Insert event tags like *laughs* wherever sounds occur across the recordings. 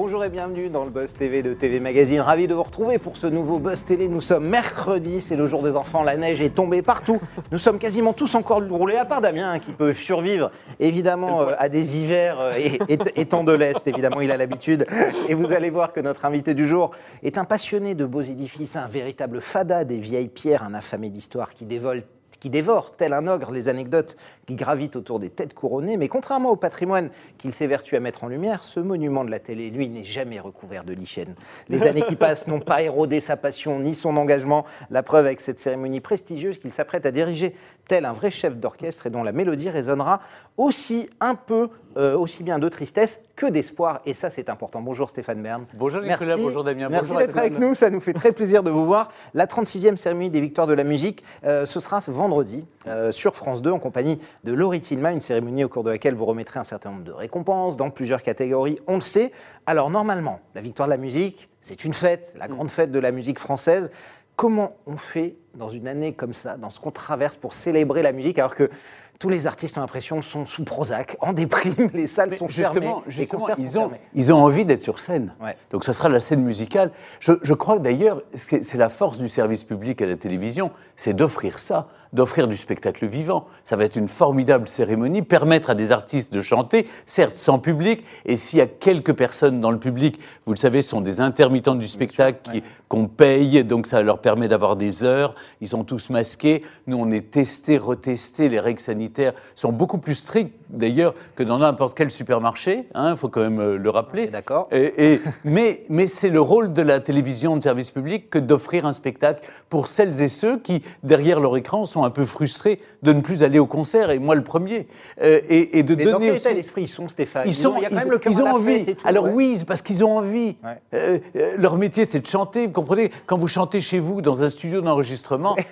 Bonjour et bienvenue dans le Buzz TV de TV Magazine. Ravi de vous retrouver pour ce nouveau Buzz Télé. Nous sommes mercredi, c'est le jour des enfants, la neige est tombée partout. *laughs* Nous sommes quasiment tous encore roulés, à part Damien hein, qui peut survivre évidemment euh, à des hivers euh, et, et- étant de l'Est, évidemment il a l'habitude. Et vous allez voir que notre invité du jour est un passionné de beaux édifices, un véritable fada des vieilles pierres, un affamé d'histoire qui dévole qui dévore, tel un ogre, les anecdotes qui gravitent autour des têtes couronnées. Mais contrairement au patrimoine qu'il s'évertue à mettre en lumière, ce monument de la télé, lui, n'est jamais recouvert de lichen. Les années qui passent n'ont pas érodé sa passion ni son engagement. La preuve avec cette cérémonie prestigieuse qu'il s'apprête à diriger tel un vrai chef d'orchestre et dont la mélodie résonnera aussi un peu, euh, aussi bien de tristesse que d'espoir. Et ça, c'est important. Bonjour Stéphane Bern. Bonjour Nicolas, Merci. bonjour Damien. Merci d'être avec nous, ça nous fait très plaisir de vous voir. La 36e cérémonie des victoires de la musique, euh, ce sera ce vendredi euh, sur France 2 en compagnie de Laurie Tillman, une cérémonie au cours de laquelle vous remettrez un certain nombre de récompenses dans plusieurs catégories, on le sait. Alors normalement, la victoire de la musique, c'est une fête, la grande fête de la musique française. Comment on fait dans une année comme ça, dans ce qu'on traverse pour célébrer la musique alors que tous les artistes ont l'impression sont sous Prozac, en déprime, *laughs* les salles Mais sont fermées, justement, les justement, concerts ils, sont ont, fermés. ils ont envie d'être sur scène. Ouais. Donc ça sera la scène musicale. Je, je crois d'ailleurs, c'est la force du service public à la télévision, c'est d'offrir ça, d'offrir du spectacle vivant. Ça va être une formidable cérémonie, permettre à des artistes de chanter, certes sans public, et s'il y a quelques personnes dans le public, vous le savez, ce sont des intermittents du spectacle qu'on paye, donc ça leur permet d'avoir des heures, ils sont tous masqués, nous on est testés, retestés, les règles sanitaires sont beaucoup plus strictes d'ailleurs que dans n'importe quel supermarché, il faut quand même euh, le rappeler. d'accord. Et- et- mais mais c'est le rôle de la télévision de service public que d'offrir un spectacle pour celles et ceux qui, derrière leur écran, sont un peu frustrés de ne plus aller au concert, et moi le premier. Euh, et, et de Mais dans donner quel aussi- état d'esprit ils sont, Stéphane ils sont, ont- il y a quand ils- même le cœur ils ont la envie. fête et tout, Alors ouais. oui, parce qu'ils ont envie. Ouais. Euh, euh, leur métier, c'est de chanter. Vous comprenez? Quand vous chantez chez vous dans un studio d'enregistrement,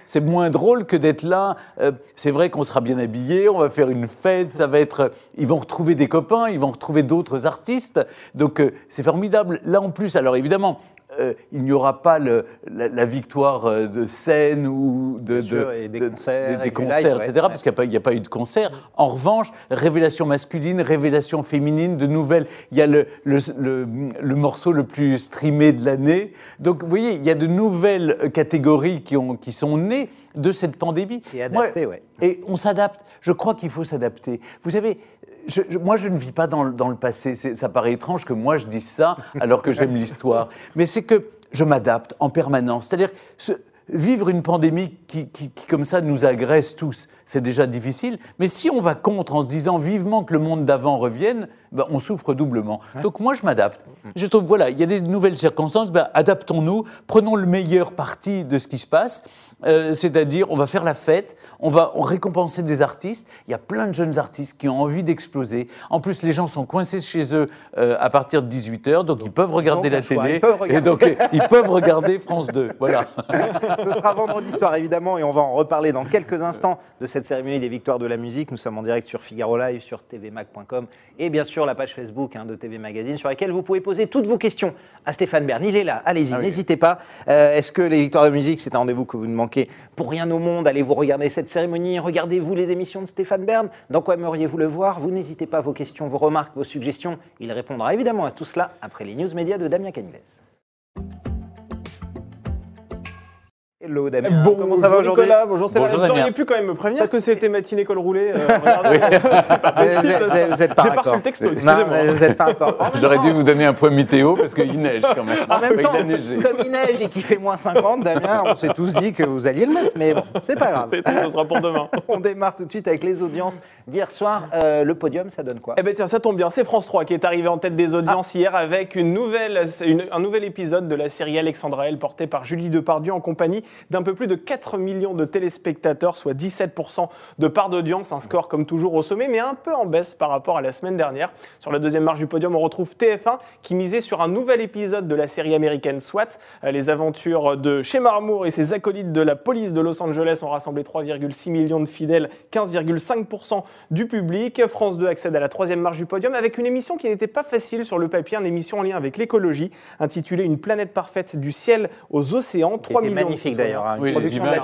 c'est moins drôle que d'être là. Euh, c'est vrai qu'on sera bien habillé, on va faire une fête, ça va être. Ils vont retrouver des copains, ils vont retrouver d'autres artistes. Donc euh, c'est formidable. Là en plus, alors évidemment. Euh, il n'y aura pas le- la, la victoire euh, de scène ou de, sûr, et des de- concerts, des- et des du concerts, live, ouais, etc. ouais. Parce qu'il n'y a, pas- a eu de concert. En revanche, révélation masculine, révélation féminine, de nouvelles. Il y a le, le, le- le morceau le plus streamé de l'année. Donc, vous voyez, il y a de nouvelles euh, catégories qui, ont, qui sont nées de cette pandémie. Et adaptées, ouais. Et on s'adapte. Je crois qu'il faut s'adapter. Vous savez, je- je- moi, je ne vis pas dans, le- dans le passé. Ça paraît étrange que moi, je dise ça alors que j'aime l'histoire. *laughs* Mais c'est que je m'adapte en permanence. C'est-à-dire, ce- vivre une pandémie qui, qui- qui, comme ça, nous agresse tous, c'est déjà difficile. Mais si on va contre en se disant vivement que le monde d'avant revienne, ben, on souffre doublement. Donc moi, je m'adapte. Je trouve, voilà, il y a des nouvelles circonstances, ben, adaptons-nous, prenons le meilleur parti de ce qui se passe. Euh, C'est-à-dire, on va faire la fête, on va récompenser des artistes. Il y a plein de jeunes artistes qui ont envie d'exploser. En plus, les gens sont coincés chez eux euh, à partir de 18h, donc, ils peuvent regarder la choix, télé. ils peuvent regarder. Et donc, ils peuvent regarder France 2. Voilà. *laughs* Ce sera vendredi soir évidemment et on va en reparler dans quelques instants de cette cérémonie des victoires de la musique. Nous sommes en direct sur Figaro Live, sur tvmac.com et bien sûr la page Facebook hein, de TV Magazine sur laquelle vous pouvez poser toutes vos questions à Stéphane Bern. Il est là, allez-y, Ah oui. n'hésitez pas. Euh, Est-ce que les victoires de la musique c'est un rendez-vous que vous ne manquez pour rien au monde? Allez-vous regarder cette cérémonie? Regardez-vous les émissions de Stéphane Bern? Dans quoi aimeriez-vous le voir? Vous n'hésitez pas vos questions, vos remarques, vos suggestions. Il répondra évidemment à tout cela après les news médias de Damien Canives. Hello Damien, Bon, comment ça va aujourd'hui Nicolas, bonjour, c'est Bonjour, Vous auriez pu quand même me prévenir que c'était matinée col roulé. euh, regardez. *laughs* C'est pas Vous possible, êtes- vous ça. êtes- vous êtes pas J'ai pas reçu le texto, excusez-moi. vous n'êtes pas encore. *laughs* J'aurais dû vous donner un point météo parce qu'il neige quand même. En temps, comme il neige et qu'il fait moins 50, Damien, on s'est tous dit que vous alliez le mettre, mais bon, c'est pas grave. C'est tout, ce sera pour demain. *laughs* On démarre tout de suite avec les audiences d'hier soir. Euh, le podium, ça donne quoi? Eh ben tiens, ça tombe bien, c'est France 3 qui est arrivé en tête des audiences hier avec une nouvelle, une- un nouvel épisode de la série Alexandra L portée par Julie Depardieu en compagnie d'un peu plus de 4 millions de téléspectateurs, soit 17% de part d'audience, un score comme toujours au sommet, mais un peu en baisse par rapport à la semaine dernière. Sur la deuxième marche du podium, on retrouve TF1 qui misait sur un nouvel épisode de la série américaine SWAT. Euh, Les aventures de chez Marmour et ses acolytes de la police de Los Angeles ont rassemblé 3,6 millions de fidèles, 15,5% du public. France 2 accède à la troisième marche du podium avec une émission qui n'était pas facile sur le papier, une émission en lien avec l'écologie, intitulée Une planète parfaite du ciel aux océans. Qui 3 était millions de- magnifique. d'ailleurs. hein. Oui, production de la euh,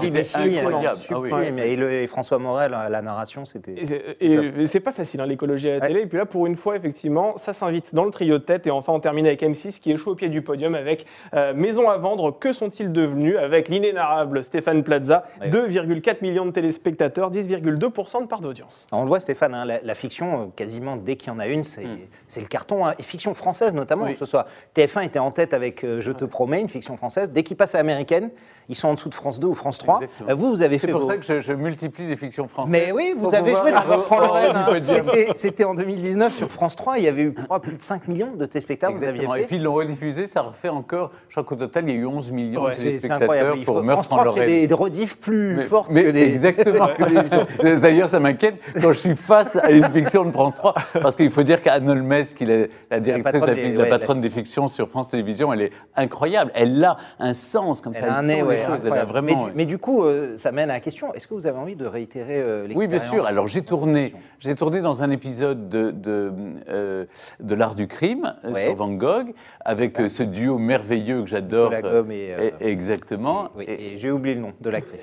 Ah sublime. Et, le- et François Morel à la narration, c'était. Et c'est- pas facile hein, l'écologie à la Ouais. télé. Et puis là, pour une fois, effectivement, ça s'invite dans le trio de tête. Et enfin, on termine avec M6 qui échoue au pied du podium avec euh, Maison à vendre. Que sont-ils devenus Avec l'inénarrable Stéphane Plaza, Ouais. 2,4 millions de téléspectateurs, 10,2% de part d'audience. On le voit, Stéphane, hein, la, la fiction, euh, quasiment dès qu'il y en a une, c'est Hmm. le carton. hein. Et fiction française notamment, Oui. que ce soit TF1 était en tête avec euh, Je te promets, une fiction française. Dès qu'ils passent à américaine, ils sont en dessous de France 2 ou France 3. Exactement. Euh, vous, vous avez C'est fait pour vos- ça que je, je multiplie les fictions françaises. Mais oui, vous Pour avez joué dans Bertrand Lorraine. hein. C'était- en 2019 sur France 3. Il y avait eu, plus de 5 millions de téléspectateurs. Vous aviez fait. Et puis ils l'ont rediffusé, ça refait encore, je crois qu'au total, il y a eu 11 millions Ouais, de c'est c'est téléspectateurs pour faut- France en 3 fait des, des rediffs plus Mais- fortes mais que des. Exactement. *laughs* D'ailleurs, ça m'inquiète quand je suis face à une fiction de France 3, parce qu'il faut dire qu'Anne Holmes, qui est la directrice, la, patronne des fictions sur France Télévisions, elle est incroyable. Elle a un sens comme Elle ça. a un nez, ouais, vraiment. mais, du, mais du coup, euh, ça mène à la question est-ce que vous avez envie de réitérer euh, l'expérience Oui, bien sûr. Alors j'ai tourné, j'ai tourné dans un épisode de, de, euh, de l'art du crime euh, Ouais. sur Van Gogh avec ce duo merveilleux que j'adore. Et, exactement. Oui, Et- et j'ai oublié le nom de l'actrice.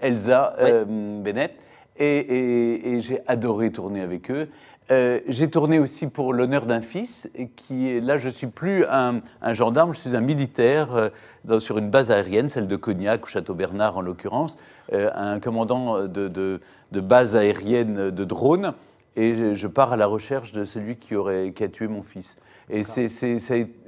Elsa Bennett. Et, j'ai adoré tourner avec eux. Euh, j'ai tourné aussi pour l'honneur d'un fils, et qui là. Je suis plus un, gendarme, je suis un militaire euh, sur une base aérienne, celle de Cognac ou Château Bernard en l'occurrence, euh, un commandant de base aérienne de drone. Et je, je pars à la recherche de celui qui aurait qui a tué mon fils. Et c'est,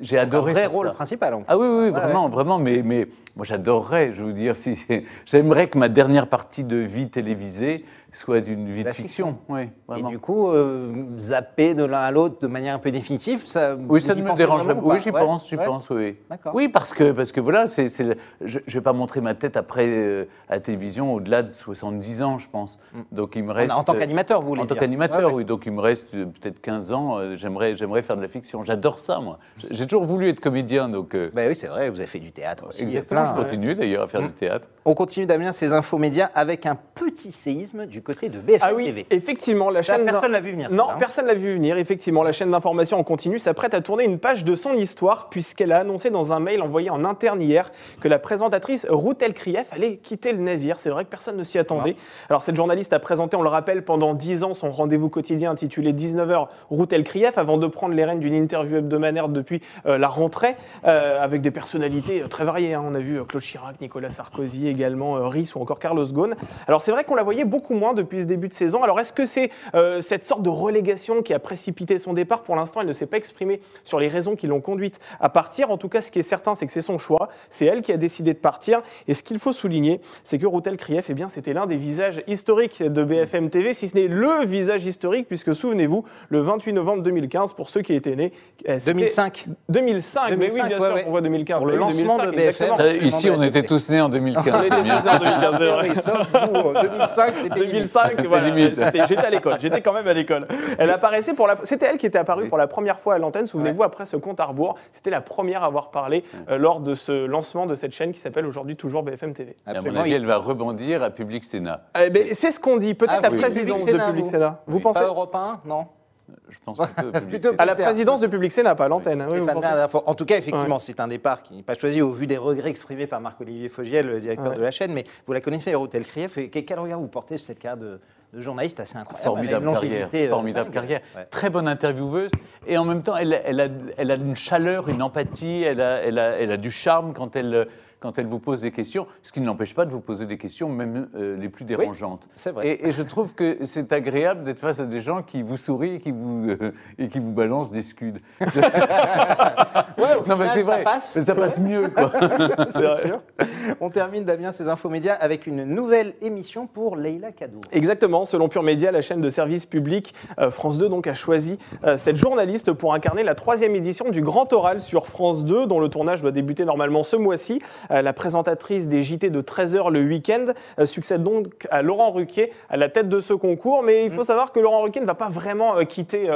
j'ai un adoré vrai faire rôle ça. principal. en plus. Ah oui, oui, oui, Ouais, vraiment, vraiment. Mais, mais moi, j'adorerais, je veux dire, si *laughs* j'aimerais que ma dernière partie de vie télévisée soit d'une vie de fiction. Oui, Et vraiment. du coup, euh, zapper de l'un à l'autre de manière un peu définitive, ça. Oui, ça ne me dérangerait pas. ou Oui, j'y Ouais, pense, j'y pense, oui. D'accord. Oui, parce que, parce que voilà, c'est, je ne vais pas montrer ma tête après euh, à la télévision au-delà de 70 ans, je pense. Donc il me reste. En tant qu'animateur, vous voulez En tant qu'animateur, oui. Donc il me reste euh, peut-être 15 ans. j'aimerais, j'aimerais faire de la fiction. J'adore ça, moi. J'ai toujours voulu être comédien, donc. euh, Bah oui, c'est vrai, vous avez fait du théâtre aussi. exactement. plein, je continue d'ailleurs à faire du théâtre. On continue Damien ces infos médias avec un petit séisme du côté de BFM Ah oui, TV. effectivement, la chaîne. personne l'a vu venir, Non, ça, hein. personne l'a vu venir. Effectivement, la chaîne d'information en continu s'apprête à tourner une page de son histoire, puisqu'elle a annoncé dans un mail envoyé en interne hier que la présentatrice Ruth Elkrief allait quitter le navire. C'est vrai que personne ne s'y attendait. Alors, cette journaliste a présenté, on le rappelle, pendant 10 ans son rendez-vous quotidien intitulé 19h Ruth Elkrief, avant de prendre les rênes d'une interview hebdomadaire depuis euh, la rentrée, euh, avec des personnalités euh, très variées. hein. On a vu Claude Chirac, Nicolas Sarkozy, également Rhys ou encore Carlos Ghosn. Alors, c'est vrai qu'on la voyait beaucoup moins depuis ce début de saison. Alors, est-ce que c'est cette sorte de relégation qui a précipité son départ? Pour l'instant, elle ne s'est pas exprimée sur les raisons qui l'ont conduite à partir. En tout cas, ce qui est certain, c'est que c'est son choix. C'est elle qui a décidé de partir. Et ce qu'il faut souligner, c'est que Routel Krief, eh bien, c'était l'un des visages historiques de BFM TV, si ce n'est le visage historique, puisque souvenez-vous, le 28 novembre 2015, pour ceux qui étaient nés, euh, c'était 2005. 2005, mais oui, 2005, bien ouais, sûr, ouais. pourquoi 2015 Pour le lancement 2005, de BFM. Absolument ici, on était tous nés en 2015. On était tous nés en 2015, c'est vrai. *laughs* Oui, sauf vous, euh, 2005, *laughs* c'était limite. 2005, voilà, j'étais à l'école, j'étais quand même à l'école. Elle apparaissait pour la, c'était elle qui était apparue pour la première fois à l'antenne. Souvenez-vous après ce compte à rebours, c'était la première à avoir parlé euh, lors de ce lancement de cette chaîne qui s'appelle aujourd'hui toujours BFM TV. À mon avis, elle va rebondir à Public Sénat. Eh ben, c'est ce qu'on dit. Peut-être Ah, la oui. présidence Public de Sénat, Public vous. Sénat. Vous Oui. pensez Pas Europe 1, non Je pense *laughs* plutôt à la présidence de Public Sénat, pas à l'antenne. hein, oui. En tout cas, effectivement, c'est un départ qui n'est pas choisi au vu des regrets exprimés par Marc-Olivier Fogiel, le directeur Ouais. de la chaîne. Mais vous la connaissez, Ruth Krief. Quel regard vous portez sur cette carrière de, de journaliste assez incroyable Formidable carrière, longévité, euh, formidable carrière. Ouais. Très bonne intervieweuse. Et en même temps, elle, elle a, elle a une chaleur, une empathie, elle a, elle a, elle a du charme quand elle, quand elle vous pose des questions, ce qui ne l'empêche pas de vous poser des questions, même euh, les plus dérangeantes. c'est vrai. Et, et je trouve que c'est agréable d'être face à des gens qui vous sourient et qui vous, euh, et qui vous balancent des scuds. *laughs* Ouais, au non, mais c'est ça vrai, passe. mais ça passe mieux. Quoi. *laughs* C'est sûr. On termine, Damien, ces infos médias avec une nouvelle émission pour Leïla Kadour. Exactement, selon Pure Média, la chaîne de service public euh, France 2 donc, a choisi euh, cette journaliste pour incarner la troisième édition du Grand Oral sur France 2, dont le tournage doit débuter normalement ce mois-ci. Euh, la présentatrice des JT de 13h le week-end succède donc à Laurent Ruquier à la tête de ce concours, mais il faut savoir que Laurent Ruquier ne va pas vraiment quitter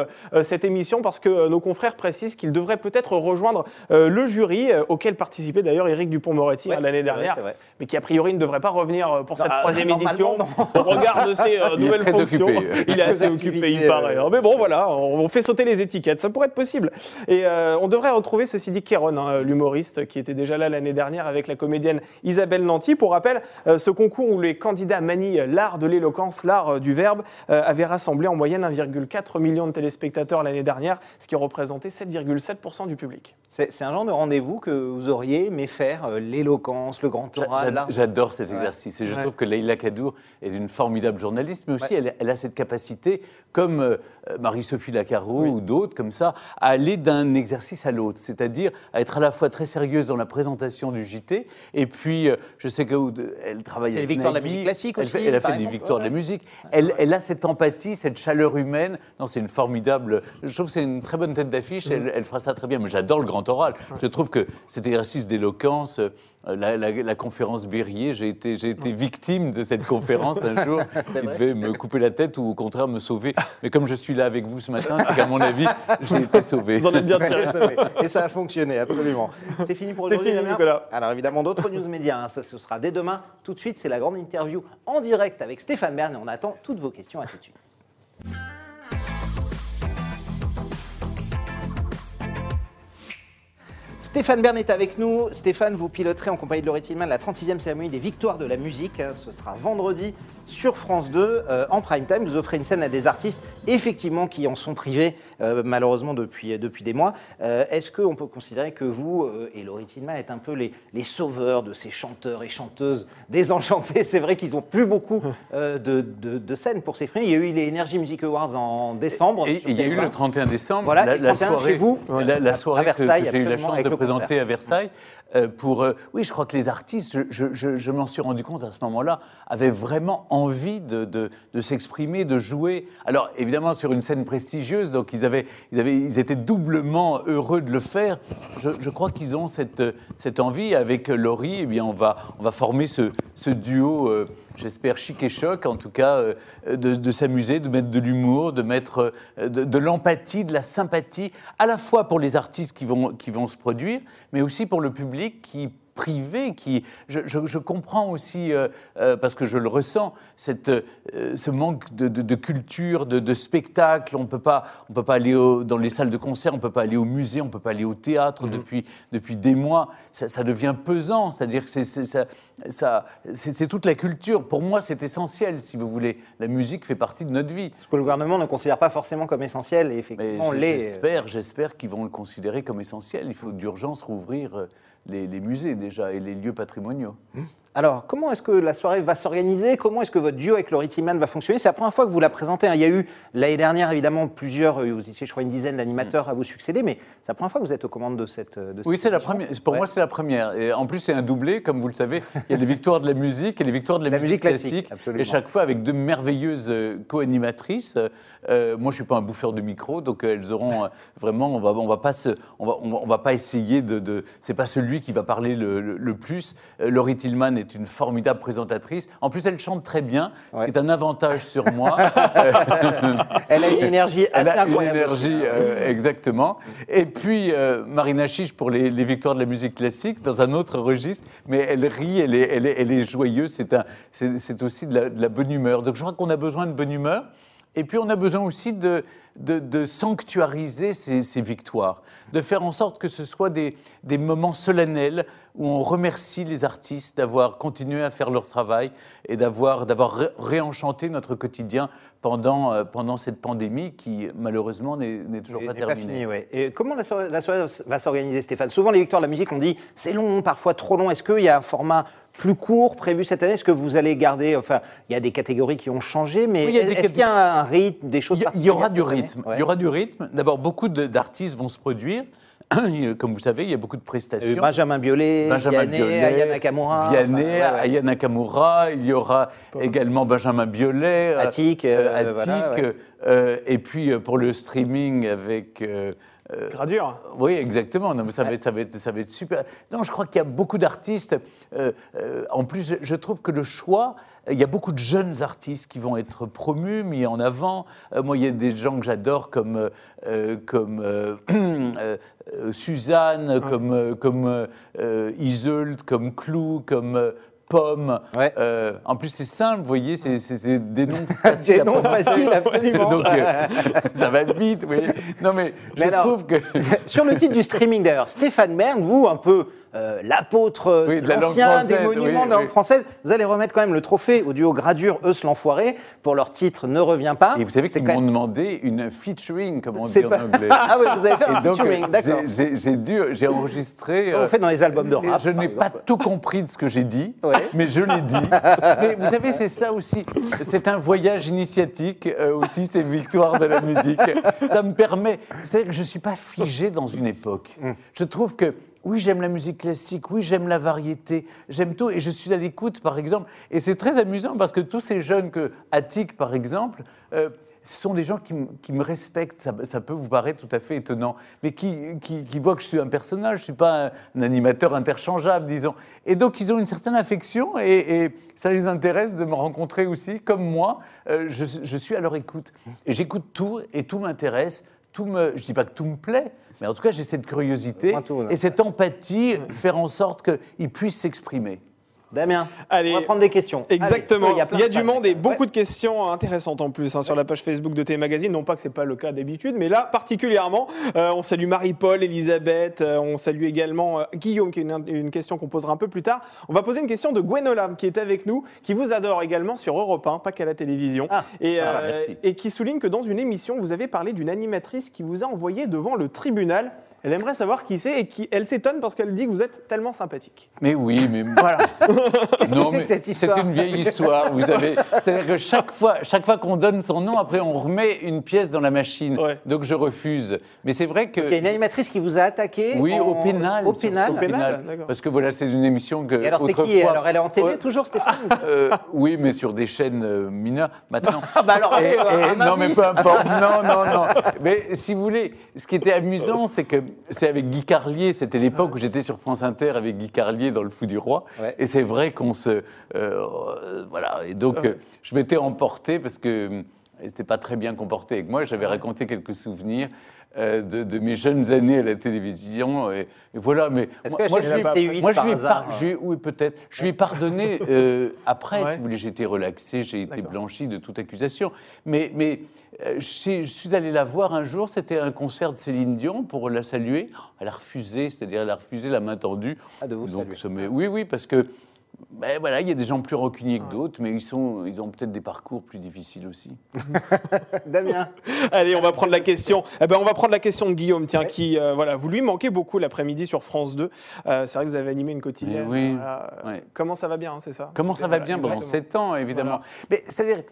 cette émission parce que nos confrères précisent qu'il devrait peut-être rejoindre le jury, auquel participait d'ailleurs Éric Dupont-Moretti hein, Ouais, l'année vrai, dernière vrai. mais qui a priori ne devrait pas revenir pour cette Ah, troisième édition au regard de *laughs* ses, euh, il nouvelle très fonction. occupé. Il est assez occupé, il paraît. euh, Mais bon, voilà, on fait sauter les étiquettes. Ça pourrait être possible. Et euh, on devrait retrouver, ceci dit, Kéron, hein, l'humoriste qui était déjà là l'année dernière avec la comédienne Isabelle Nanty. Pour rappel, euh, ce concours où les candidats manient l'art de l'éloquence, l'art euh, du verbe, euh, avait rassemblé en moyenne 1,4 million de téléspectateurs l'année dernière, ce qui représentait 7,7% du public. C'est un genre de rendez-vous que vous auriez aimé faire, euh, l'éloquence, le grand oral. J'adore cet exercice et je Ouais. trouve que Leïla Kadour est une formidable journaliste, mais aussi Ouais. elle, elle a cette capacité, comme euh, Marie-Sophie Lacaro ou d'autres comme ça, à aller d'un exercice à l'autre, c'est-à-dire à être à la fois très sérieuse dans la présentation du JT, et puis euh, je sais qu'elle travaille avec victoires de la musique classique elle aussi, elle a fait des victoires de la musique. Elle, elle a cette empathie, cette chaleur humaine. Non, c'est une formidable. Je trouve que c'est une très bonne tête d'affiche. Mm. Elle, elle fera ça très bien. Mais j'adore le grand oral. Je trouve que cet exercice d'éloquence, euh, la, la- la conférence Berrier, j'ai été, j'ai été victime de cette conférence un *laughs* jour. C'est Il vrai devait me couper la tête ou au contraire me sauver. Mais comme je suis là avec vous ce matin, c'est qu'à mon avis, j'ai *laughs* été sauvé. Vous en êtes bien *laughs* tiré. Et ça a fonctionné, absolument. C'est fini pour C'est aujourd'hui, fini, Damien Nicolas. Alors évidemment, d'autres news médias, hein, ça ce sera dès demain. Tout de suite, c'est la grande interview en direct avec Stéphane Bern et on attend toutes vos questions. À tout de suite. Stéphane Bern est avec nous. Stéphane, vous piloterez en compagnie de Laurie Tillman la 36e cérémonie des victoires de la musique. hein. Ce sera vendredi sur France 2 euh, en prime time. Vous offrez une scène à des artistes, effectivement, qui en sont privés, euh, malheureusement, depuis, depuis des mois. Euh, Est-ce qu'on peut considérer que vous euh, et Laurie Tillman êtes un peu les, les sauveurs de ces chanteurs et chanteuses désenchantés? C'est vrai qu'ils n'ont plus beaucoup euh, de, de, de scènes pour s'exprimer. Il y a eu les Energy Music Awards en décembre. Et il y a eu TF1. le 31 décembre, Voilà, la, et le la 31 soirée, chez vous, la, soirée à Versailles, que, j'ai eu la absolument, chance avec de présenter à Versailles. Euh, pour, euh, oui, je crois que les artistes, je, je- je- m'en suis rendu compte à ce moment-là, avaient vraiment envie de, de- de s'exprimer, de jouer. Alors évidemment sur une scène prestigieuse, donc ils, avaient, ils, avaient, ils étaient doublement heureux de le faire. Je, je crois qu'ils ont cette, cette envie. Avec Laurie, eh bien, on, va, on va former ce, ce duo. euh, J'espère chic et choc, en tout cas, de, de s'amuser, de mettre de l'humour, de mettre de, de l'empathie, de la sympathie, à la fois pour les artistes qui vont, qui vont se produire, mais aussi pour le public qui privé qui je, je- je comprends aussi euh, euh, parce que je le ressens cette, euh, ce manque de, de- de culture de, de spectacle. On on peut pas aller au- dans les salles de concert on peut pas aller au musée on peut pas aller au théâtre depuis depuis des mois. Ça, ça devient pesant. C'est-à-dire que c'est c'est- ça, ça- c'est c'est toute la culture. Pour moi c'est essentiel si vous voulez. La musique fait partie de notre vie. Ce que le gouvernement ne considère pas forcément comme essentiel, et mais effectivement, on j- l'est. J'espère, j'espère qu'ils vont le considérer comme essentiel. Il faut d'urgence rouvrir les, les musées déjà et les lieux patrimoniaux. Alors, comment est-ce que la soirée va s'organiser? Comment est-ce que votre duo avec Laurie Tillman va fonctionner? C'est la première fois que vous la présentez. hein. Il y a eu l'année dernière, évidemment, plusieurs, euh, vous étiez, je crois, une dizaine d'animateurs à vous succéder, mais c'est la première fois que vous êtes aux commandes de cette. de Oui, c'est la première. Pour Ouais. moi, c'est la première. Et en plus, c'est un doublé, comme vous le savez. Il y a les victoires de la musique et les victoires de la, La musique, musique classique. Et chaque fois avec de merveilleuses euh, co-animatrices. Euh, moi, je suis pas un bouffeur de micro, donc euh, elles auront euh, vraiment. On va, on va pas se, on va, on va, on va pas essayer de. de c'est pas celui qui va parler le, le- le plus. Euh, Laurie Tillman est une formidable présentatrice. En plus, elle chante très bien, ce qui est un avantage sur moi. *laughs* Elle a une énergie Elle a une énergie, euh, exactement. Et puis, euh, Marina Chiche pour les, les victoires de la musique classique, dans un autre registre, mais elle rit, elle est, elle est, elle est joyeuse, c'est aussi de la, de la bonne humeur. Donc je crois qu'on a besoin de bonne humeur. Et puis on a besoin aussi de, sanctuariser ces, victoires, de faire en sorte que ce soit des, moments solennels où on remercie les artistes d'avoir continué à faire leur travail et d'avoir d'avoir ré- réenchanté notre quotidien pendant, euh, pendant cette pandémie qui malheureusement n'est toujours pas terminée. fini, ouais. Et comment la soirée, la soirée va s'organiser, Stéphane? Souvent, les victoires de la musique, on dit c'est long, parfois trop long. Est-ce qu'il y a un format plus court prévu cette année? Est-ce que vous allez garder. Enfin, il y a des catégories qui ont changé, mais Oui, il y a des est-ce qu'il y a un rythme, des choses Il y aura du rythme. Il y aura du rythme. D'abord, beaucoup d'artistes vont se produire. *clears throat* Comme vous savez, il y a beaucoup de Euh, prestations. Benjamin Biolay, Benjamin Vianney, Biolay, Aya Nakamura. Vianney, enfin, ouais, ouais. Aya Nakamura, il y aura également Benjamin Biolay, euh, Attic, euh, euh, voilà, Attic, ouais. euh, et puis euh, pour le streaming avec. Euh, Gradure. oui, exactement. Non, mais ça, va être, ça, va être, ça va être super. Non, je crois qu'il y a beaucoup d'artistes. euh, euh, en plus, je, trouve que le choix, il y a beaucoup de jeunes artistes qui vont être promus, mis en avant. Euh, moi, il y a des gens que j'adore comme, comme Suzanne, comme, comme Isolde, comme Clou, comme. Pomme. Ouais. Euh, en plus, c'est simple, vous voyez, c'est c'est- c'est des noms *laughs* faciles. Des noms faciles, *laughs* absolument. Donc, euh, ça va vite, vous voyez. Non, mais je Mais alors- trouve que. *laughs* Sur le titre du streaming d'ailleurs, Stéphane Bern, vous, un peu euh, l'apôtre Oui, de ancien des monuments oui, de la langue française, vous allez remettre quand même le trophée au duo Gradure Eus l'Enfoiré pour leur titre Ne revient pas. Et vous savez qu'ils m'ont même- demandé une featuring, comme on dit en anglais. *laughs* Ah oui, vous avez fait un donc, featuring, euh, d'accord. j'ai- dû, enregistré. On euh, fait dans les albums de rap. je n'ai pas tout compris de ce que j'ai dit, Ouais. mais je l'ai dit. *laughs* mais vous savez, c'est ça aussi. C'est un voyage initiatique euh, aussi, ces victoires de la musique. Ça me permet. C'est-à-dire que je ne suis pas figé dans une époque. Mm. Je trouve que. Oui, j'aime la musique classique, oui, j'aime la variété, j'aime tout, et je suis à l'écoute, par exemple. Et c'est très amusant parce que tous ces jeunes que Attic, par exemple, euh, ce sont des gens qui, me respectent. Ça, peut vous paraître tout à fait étonnant, mais qui, voient que je suis un personnage, je ne suis pas un, animateur interchangeable, disons. Et donc, ils ont une certaine affection et, et ça les intéresse de me rencontrer aussi, comme moi. euh, je, je suis à leur écoute. Et j'écoute tout et tout m'intéresse. Tout me, je ne dis pas que tout me plaît, mais en tout cas, j'ai cette curiosité tout, et cette empathie, faire en sorte qu'ils puissent s'exprimer. Damien, Allez. on va prendre des questions. Exactement. Allez, il y a, du monde et Ouais. beaucoup de questions intéressantes en plus hein, sur la page Facebook de T Magazine. Non pas que c'est pas le cas d'habitude, mais là particulièrement, euh, on salue Marie-Paul, Elisabeth, euh, on salue également euh, Guillaume qui est une, une question qu'on posera un peu plus tard. On va poser une question de Gwenola qui est avec nous, qui vous adore également sur Europe 1, pas qu'à la télévision, Ah. et, Ah, merci. et qui souligne que dans une émission, vous avez parlé d'une animatrice qui vous a envoyé devant le tribunal. Elle aimerait savoir qui c'est et qui elle s'étonne parce qu'elle dit que vous êtes tellement sympathique. Mais oui, mais *laughs* voilà. Qu'est-ce que Non, c'est que cette histoire C'est une vieille histoire, vous savez. *laughs* C'est-à-dire que chaque fois, chaque fois qu'on donne son nom, après on remet une pièce dans la machine. Ouais. Donc je refuse. Mais c'est vrai que. Il y a une animatrice qui vous a attaqué Oui, en- au pénal. Au pénal. Au pénal, d'accord. Parce que voilà, c'est une émission que. Et alors, c'est qui autrefois- Alors, elle est en télé toujours, Stéphane *laughs* Euh, oui, mais sur des chaînes euh, mineures. Maintenant. Ah bah alors, allez, Et- et- un non, mais peu importe. Non, non, non. Mais si vous voulez, ce qui était amusant, c'est que c'est avec Guy Carlier. C'était l'époque où j'étais sur France Inter avec Guy Carlier dans Le Fou du Roi. Ouais. Et c'est vrai qu'on se. euh, euh, voilà. Et donc, euh, je m'étais emporté parce que. euh, C'était pas très bien comporté avec moi. J'avais raconté quelques souvenirs euh, de, de mes jeunes années à la télévision. Et, et voilà. Mais moi, que moi, je lui- C8 moi, je lui par- je lui oui, peut-être. Je lui ai pardonné euh, après, Ouais. si vous voulez. J'ai été relaxé, j'ai été blanchi de toute accusation. Mais, mais euh, je, suis- je suis allé la voir un jour, c'était un concert de Céline Dion pour la saluer. Elle a refusé, c'est-à-dire elle a refusé la main tendue. Ah, de vous Donc, saluer. ça oui, oui, parce que ben, voilà, il y a des gens plus rancuniers que d'autres, mais ils, sont, ils ont peut-être des parcours plus difficiles aussi. *laughs* Damien. Allez, on va prendre la question. Eh ben, on va prendre la question de Guillaume, tiens, qui, euh, voilà, vous lui manquez beaucoup l'après-midi sur France 2. Euh, c'est vrai que vous avez animé une quotidienne. Mais oui, voilà. ouais. Comment ça va bien, hein, c'est ça Comment ça va Voilà, bien pendant exactement. 7 ans, évidemment. Mais c'est-à-dire,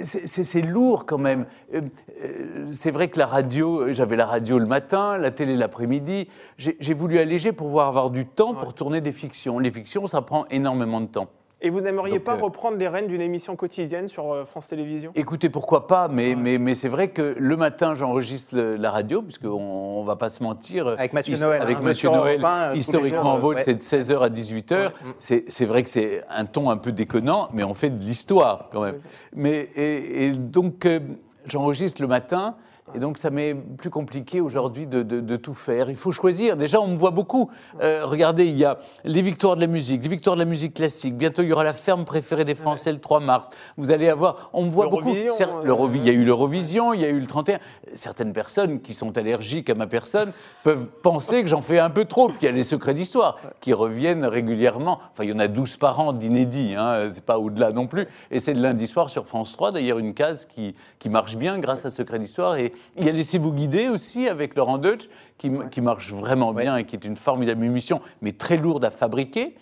c'est- c'est lourd quand même. Euh, euh, C'est vrai que la radio, euh, j'avais la radio le matin, la télé l'après-midi. J'ai j'ai voulu alléger pour pouvoir avoir du temps pour tourner des fictions. Les fictions, ça prend énormément de temps. Et vous n'aimeriez pas euh, reprendre les rênes d'une émission quotidienne sur euh, France Télévisions? Écoutez, pourquoi pas, mais, mais, mais c'est vrai que le matin, j'enregistre la radio, puisqu'on ne va pas se mentir. Avec Mathieu His- Noël, Avec hein, Mathieu Noël, 1, euh, tous les historiquement jours, ouais. c'est de 16h à 18h. C'est c'est vrai que c'est un ton un peu déconnant, mais on fait de l'histoire quand même. Mais, et, et donc, euh, j'enregistre le matin. Et donc, ça m'est plus compliqué aujourd'hui de, de- de tout faire. Il faut choisir. Déjà, on me voit beaucoup. Euh, regardez, il y a les victoires de la musique, les victoires de la musique classique. Bientôt, il y aura la ferme préférée des Français le 3 mars. Vous allez avoir. On me voit beaucoup. Euh, Il y a eu l'Eurovision, il y a eu le 31. Certaines personnes qui sont allergiques à ma personne peuvent penser que j'en fais un peu trop. Puis il y a les secrets d'histoire qui reviennent régulièrement. Enfin, il y en a 12 par an d'inédits, hein, c'est pas au-delà non plus. Et c'est le lundi soir sur France 3, d'ailleurs, une case qui, qui marche bien grâce à Secrets d'Histoire. Et il y a Laissez-vous guider aussi avec Laurent Deutsch, qui, marche vraiment bien et qui est une formidable émission, mais très lourde à fabriquer.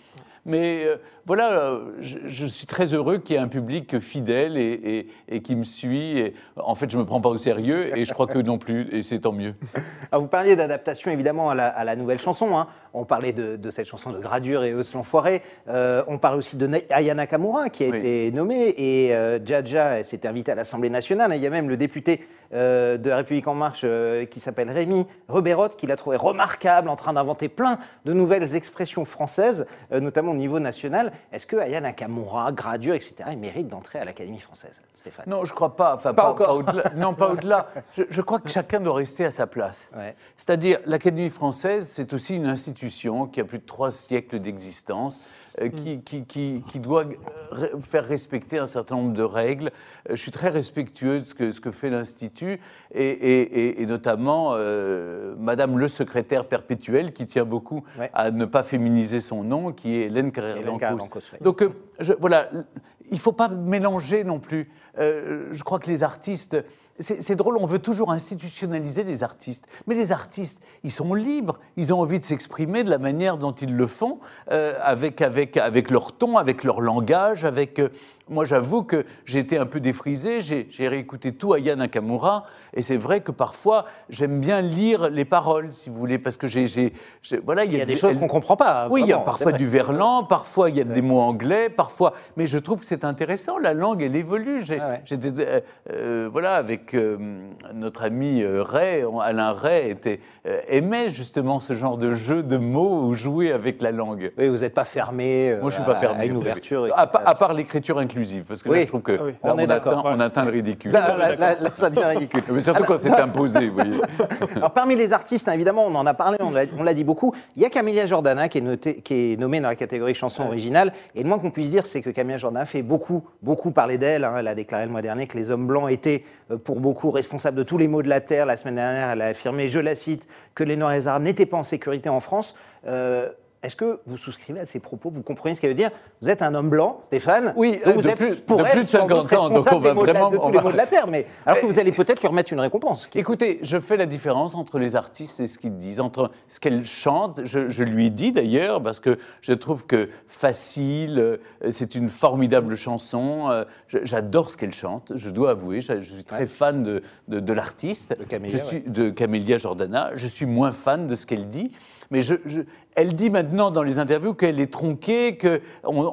Mais euh, voilà, euh, je, je suis très heureux qu'il y ait un public fidèle et, et- et qui me suit. Et, en fait, je ne me prends pas au sérieux et je crois que non plus, et c'est tant mieux. *laughs* Alors, vous parliez d'adaptation évidemment à la, à la nouvelle chanson. hein. On parlait de, de cette chanson de Gradure et Eus l'Enfoiré. Euh, on parle aussi de Aya Nakamura qui a Oui. été nommée et Jaja s'est invité à l'Assemblée nationale. Il y a même le député euh, de la République En Marche euh, qui s'appelle Rémi Reberotte qui l'a trouvé remarquable en train d'inventer plein de nouvelles expressions françaises, euh, notamment niveau national. Est-ce que Aya Nakamura, Gradure, etc., ils méritent d'entrer à l'Académie française, Stéphane? Non, je crois pas. Enfin, Pas pas, encore. pas au-delà. Non, pas *laughs* au-delà. Je, je crois que chacun doit rester à sa place. Ouais. C'est-à-dire, l'Académie française, c'est aussi une institution qui a plus de trois siècles d'existence, qui, qui, qui, qui doit euh, re- faire respecter un certain nombre de règles. Euh, je suis très respectueux de ce que, ce que fait l'Institut, et, et- et- et notamment euh, Madame le secrétaire perpétuel, qui tient beaucoup Ouais. à ne pas féminiser son nom, qui est Hélène oui. Donc, euh, je- voilà, il ne faut pas mélanger non plus. Euh, je crois que les artistes, c'est drôle, on veut toujours institutionnaliser les artistes. Mais les artistes, ils sont libres, ils ont envie de s'exprimer de la manière dont ils le font, euh, avec, avec, avec leur ton, avec leur langage, avec... moi, j'avoue que j'ai été un peu défrisé, j'ai réécouté tout à Yann Nakamura, et c'est vrai que parfois, j'aime bien lire les paroles, si vous voulez, parce que j'ai... Voilà, Il y a des choses qu'on ne comprend pas. oui, il y a parfois du verlan, parfois il y a des mots anglais, parfois. Mais je trouve que c'est intéressant. La langue, elle évolue. Ah ouais. euh, euh, voilà, avec euh, notre ami Ray, Alain Ray, était, aimait justement ce genre de jeu de mots ou jouer avec la langue. Oui, vous n'êtes pas fermé Moi, je suis pas fermé. à une ouverture. À, à part l'écriture inclusive, parce que Oui. là, je trouve que Ah oui. là, On est on, d'accord. atteint, on atteint le ridicule. Là, là, là, là, ça devient ridicule. Mais surtout quand c'est imposé, vous voyez. *laughs* Alors, parmi les artistes, hein, évidemment, on en a parlé, on l'a on l'a dit beaucoup. Il y a Camilla Jordana qui est, notée- qui est nommée dans la catégorie chanson originale. Et le moins qu'on puisse dire, c'est que Camilla Jordana fait beaucoup, beaucoup parler d'elle. hein. Elle a déclaré le mois dernier que les hommes blancs étaient, euh, pour beaucoup, responsables de tous les maux de la terre. La semaine dernière, elle a affirmé, je la cite, que les Noirs et les Arabes n'étaient pas en sécurité en France. Euh, Est-ce que vous souscrivez à ces propos? Vous comprenez ce qu'elle veut dire? Vous êtes un homme blanc, Stéphane. Oui, donc vous de êtes plus- pour de elle, plus de sans doute 50 ans, donc on va de vraiment- de tous on les va- maux de la terre. Mais *laughs* alors que vous allez peut-être lui remettre une récompense. Écoutez, je fais la différence entre les artistes et ce qu'ils disent, entre ce qu'elle chante. Je, je lui dit d'ailleurs, parce que je trouve que Facile, euh, c'est une formidable chanson. euh, J'adore ce qu'elle chante, je dois avouer. Je, je suis très fan de, de- de l'artiste. De Camélia, Je suis de Camélia Jordana. Je suis moins fan de ce qu'elle dit. Mais je, je- elle dit maintenant dans les interviews qu'elle est tronquée, qu'on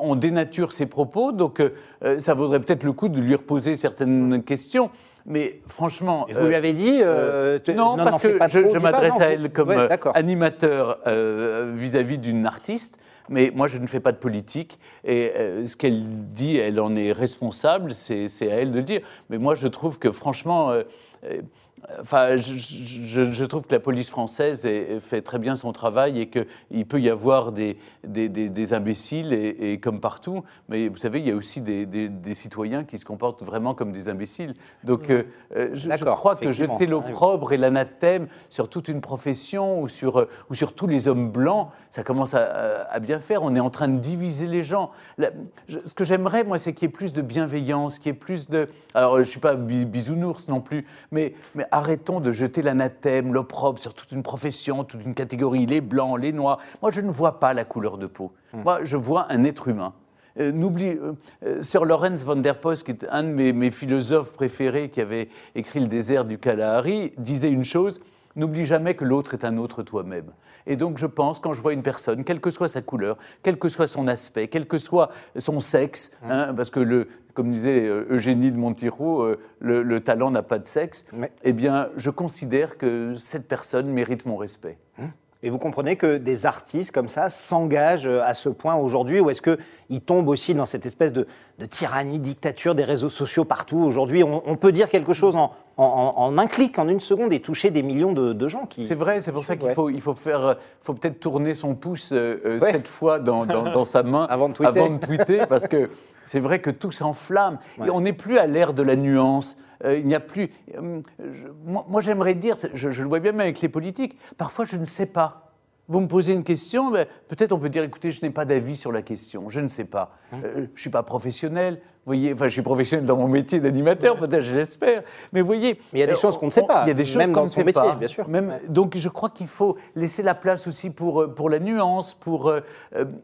on dénature ses propos. Donc euh, euh, ça vaudrait peut-être le coup de lui reposer certaines questions. Mais franchement. Et vous euh, lui avez dit euh, non, parce que je, m'adresse à elle comme Ouais, euh, animateur euh, vis-à-vis d'une artiste, mais moi je ne fais pas de politique et euh, ce qu'elle dit, elle en est responsable, c'est à elle de le dire. Mais moi je trouve que franchement, euh, euh, Enfin, je, je- je trouve que la police française est- fait très bien son travail et qu'il peut y avoir des, des, des- des imbéciles, et, et comme partout, mais vous savez, il y a aussi des, citoyens qui se comportent vraiment comme des imbéciles. Donc, euh, euh, je, crois que jeter l'opprobre et l'anathème sur toute une profession ou sur, euh, ou sur tous les hommes blancs, ça commence à, bien faire. On est en train de diviser les gens. La- ce que j'aimerais, moi, c'est qu'il y ait plus de bienveillance, qu'il y ait plus de... Alors, je ne suis pas bi- bisounours non plus, mais, mais arrêtons de jeter l'anathème, l'opprobre sur toute une profession, toute une catégorie, les blancs, les noirs. Moi, je ne vois pas la couleur de peau. Moi, je vois un être humain. Euh, N'oublie, euh, euh, Sir Lawrence van der Post, qui est un de mes, mes philosophes préférés, qui avait écrit Le désert du Kalahari, disait une chose N'oublie jamais que l'autre est un autre toi-même. Et donc, je pense, quand je vois une personne, quelle que soit sa couleur, quel que soit son aspect, quel que soit son sexe, hein, parce que, le, comme disait euh, Eugénie de Montijo, euh, le, le talent n'a pas de sexe, eh bien, je considère que cette personne mérite mon respect. Et vous comprenez que des artistes comme ça s'engagent euh, à ce point aujourd'hui, ou est-ce qu'ils tombent aussi dans cette espèce de, de tyrannie, dictature des réseaux sociaux partout Aujourd'hui, on, on peut dire quelque chose en, en- en- en un clic, en une seconde, et toucher des millions de, de gens qui... C'est vrai, c'est pour ça qu'il Ouais. faut, il faut faire, euh, faut peut-être tourner son pouce euh, euh, Ouais. sept fois dans, dans- dans sa main *laughs* Avant de tweeter. avant de tweeter, parce que c'est vrai que tout s'enflamme. Et on n'est plus à l'ère de la nuance. Euh, il n'y a plus. euh, je- moi, moi, j'aimerais dire, je, je le vois bien même avec les politiques. Parfois, je ne sais pas. Vous me posez une question, ben, peut-être on peut dire, écoutez, je n'ai pas d'avis sur la question, je ne sais pas. Hein Euh, je ne suis pas professionnel, voyez, enfin, je suis professionnel dans mon métier d'animateur, peut-être, je l'espère. Mais vous voyez. Mais il y a des euh, choses qu'on ne sait pas, Il y a des choses même qu'on dans ne sait métier, pas. bien sûr. Même, donc je crois qu'il faut laisser la place aussi pour, euh, pour la nuance, pour, euh,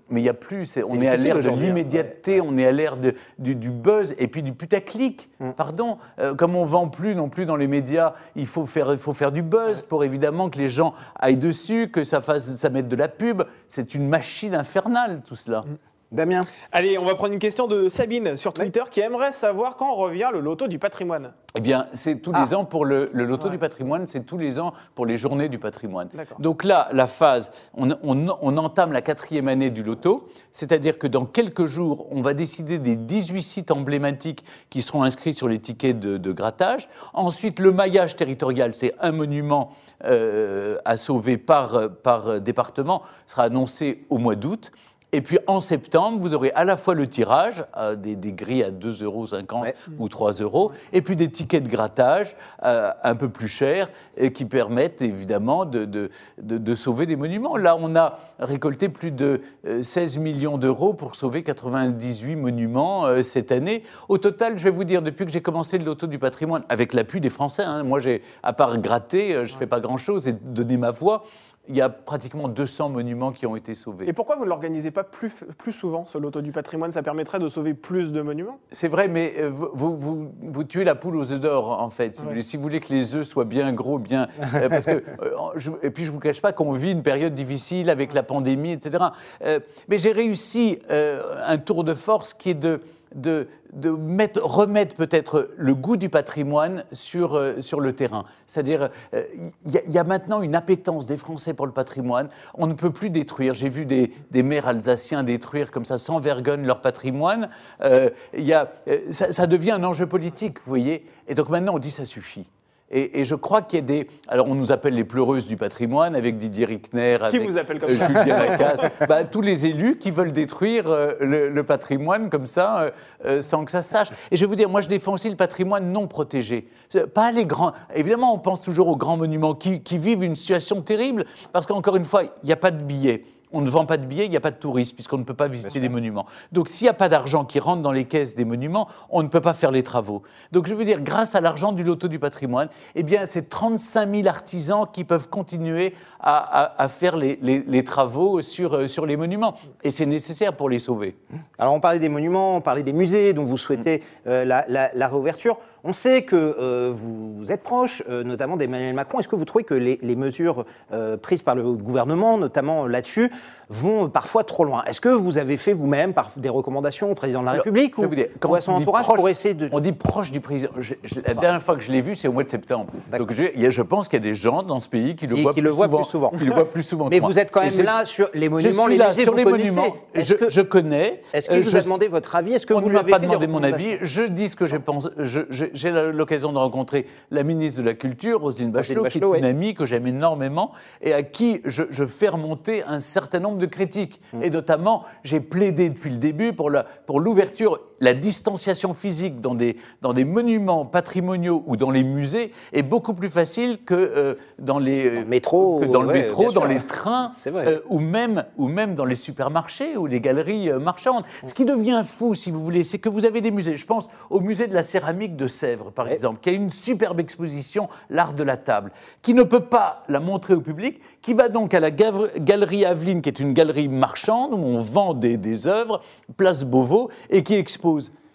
mais il n'y a plus, c'est- on est à l'ère de hein. l'immédiateté, on est à l'ère du, du buzz et puis du putaclic. Mm. Pardon, Euh, comme on vend plus non plus dans les médias, il faut faire, il faut faire du buzz pour évidemment que les gens aillent dessus, que ça, fasse, ça mette de la pub. C'est une machine infernale tout cela. Damien Allez, on va prendre une question de Sabine sur Twitter qui aimerait savoir quand revient le loto du patrimoine. Eh bien, c'est tous Ah. les ans pour le, le loto Ouais. du patrimoine, c'est tous les ans pour les journées du patrimoine. D'accord. Donc là, la phase, on, on- on entame la quatrième année du loto, c'est-à-dire que dans quelques jours, on va décider des 18 sites emblématiques qui seront inscrits sur les tickets de, de grattage. Ensuite, le maillage territorial, c'est un monument euh, à sauver par, par département, sera annoncé au mois d'août. Et puis en septembre, vous aurez à la fois le tirage, euh, des, des grilles à 2,50 euros Ouais. ou 3 euros, et puis des tickets de grattage euh, un peu plus chers et qui permettent évidemment de, de- de- de sauver des monuments. Là, on a récolté plus de euh, 16 millions d'euros pour sauver 98 monuments euh, cette année. Au total, je vais vous dire, depuis que j'ai commencé le loto du patrimoine, avec l'appui des Français, hein, moi, j'ai, à part gratter, euh, je ne fais pas grand-chose et donner ma voix, il y a pratiquement 200 monuments qui ont été sauvés. Et pourquoi vous ne l'organisez pas plus, plus souvent, ce loto du patrimoine? Ça permettrait de sauver plus de monuments? C'est vrai, mais euh, vous, vous, tuez la poule aux œufs d'or, en fait. Si, vous voulez. Si vous voulez que les œufs soient bien gros, bien. euh, parce que, *laughs* euh, je- et puis, je ne vous cache pas qu'on vit une période difficile avec la pandémie, etc. Euh, mais j'ai réussi un tour de force qui est de. De, de mettre, remettre peut-être le goût du patrimoine sur, euh, sur le terrain. C'est-à-dire, euh, il y, a- maintenant une appétence des Français pour le patrimoine. On ne peut plus détruire. J'ai vu des, maires alsaciens détruire comme ça sans vergogne leur patrimoine. Euh, y a, ça, ça devient un enjeu politique, vous voyez. Et donc maintenant, on dit ça suffit. Et, et je crois qu'il y a des. Alors, on nous appelle les pleureuses du patrimoine avec Didier Rickner, Qui avec vous appelle comme euh, ça Julien Lacasse. *laughs* Bah, tous les élus qui veulent détruire euh, le, le patrimoine comme ça, euh, euh, sans que ça se sache. Et je vais vous dire, moi, je défends aussi le patrimoine non protégé. Pas les grands. Évidemment, on pense toujours aux grands monuments qui, qui vivent une situation terrible, parce qu'encore une fois, il n'y a pas de billets. On ne vend pas de billets, il n'y a pas de touristes, puisqu'on ne peut pas visiter les monuments. Donc, s'il n'y a pas d'argent qui rentre dans les caisses des monuments, on ne peut pas faire les travaux. Donc, je veux dire, grâce à l'argent du loto du patrimoine, eh bien, c'est 35 000 artisans qui peuvent continuer à, à- à faire les, les- les travaux sur, euh, sur les monuments. Et c'est nécessaire pour les sauver. Alors on parlait des monuments, on parlait des musées dont vous souhaitez euh, la, la- la réouverture. On sait que euh, vous êtes proche, euh, notamment d'Emmanuel Macron. Est-ce que vous trouvez que les, mesures euh, prises par le gouvernement, notamment là-dessus, vont parfois trop loin Est-ce que vous avez fait vous-même par des recommandations au président de la République ou, vous dire, quand ou à son entourage proche- pour essayer de... On dit proche du président. Je- je- la dernière fois que je l'ai vu, c'est au mois de septembre. Donc je, il y a- je pense qu'il y a des gens dans ce pays qui le voient, qui plus, le voient souvent, plus souvent. Qui le voient plus souvent. Mais que vous êtes quand même là sur les monuments, les musées, sur vous les connaissez. monuments. Que, je connais. est-ce que Euh, vous je- a demandé votre avis? Est-ce que on vous ne m'a pas fait demandé mon avis. Je dis ce que. Je- je- J'ai l'occasion de rencontrer la ministre de la Culture, Roselyne Bachelot, qui est une amie que j'aime énormément et à qui je, je fais remonter un certain nombre de critiques. Et notamment, j'ai plaidé depuis le début pour l'ouverture, la distanciation physique dans des, dans des monuments patrimoniaux ou dans les musées est beaucoup plus facile que euh, dans les Dans le métro, que dans le métro, sûr. dans les trains, *laughs* euh, ou même ou même dans les supermarchés ou les galeries euh, marchandes. Ce qui devient fou, si vous voulez, c'est que vous avez des musées. Je pense au musée de la céramique de Sèvres, par Ouais. exemple, qui a une superbe exposition, l'art de la table, qui ne peut pas la montrer au public, qui va donc à la galerie Aveline, qui est une galerie marchande où on vend des, des œuvres, place Beauvau, et qui expose.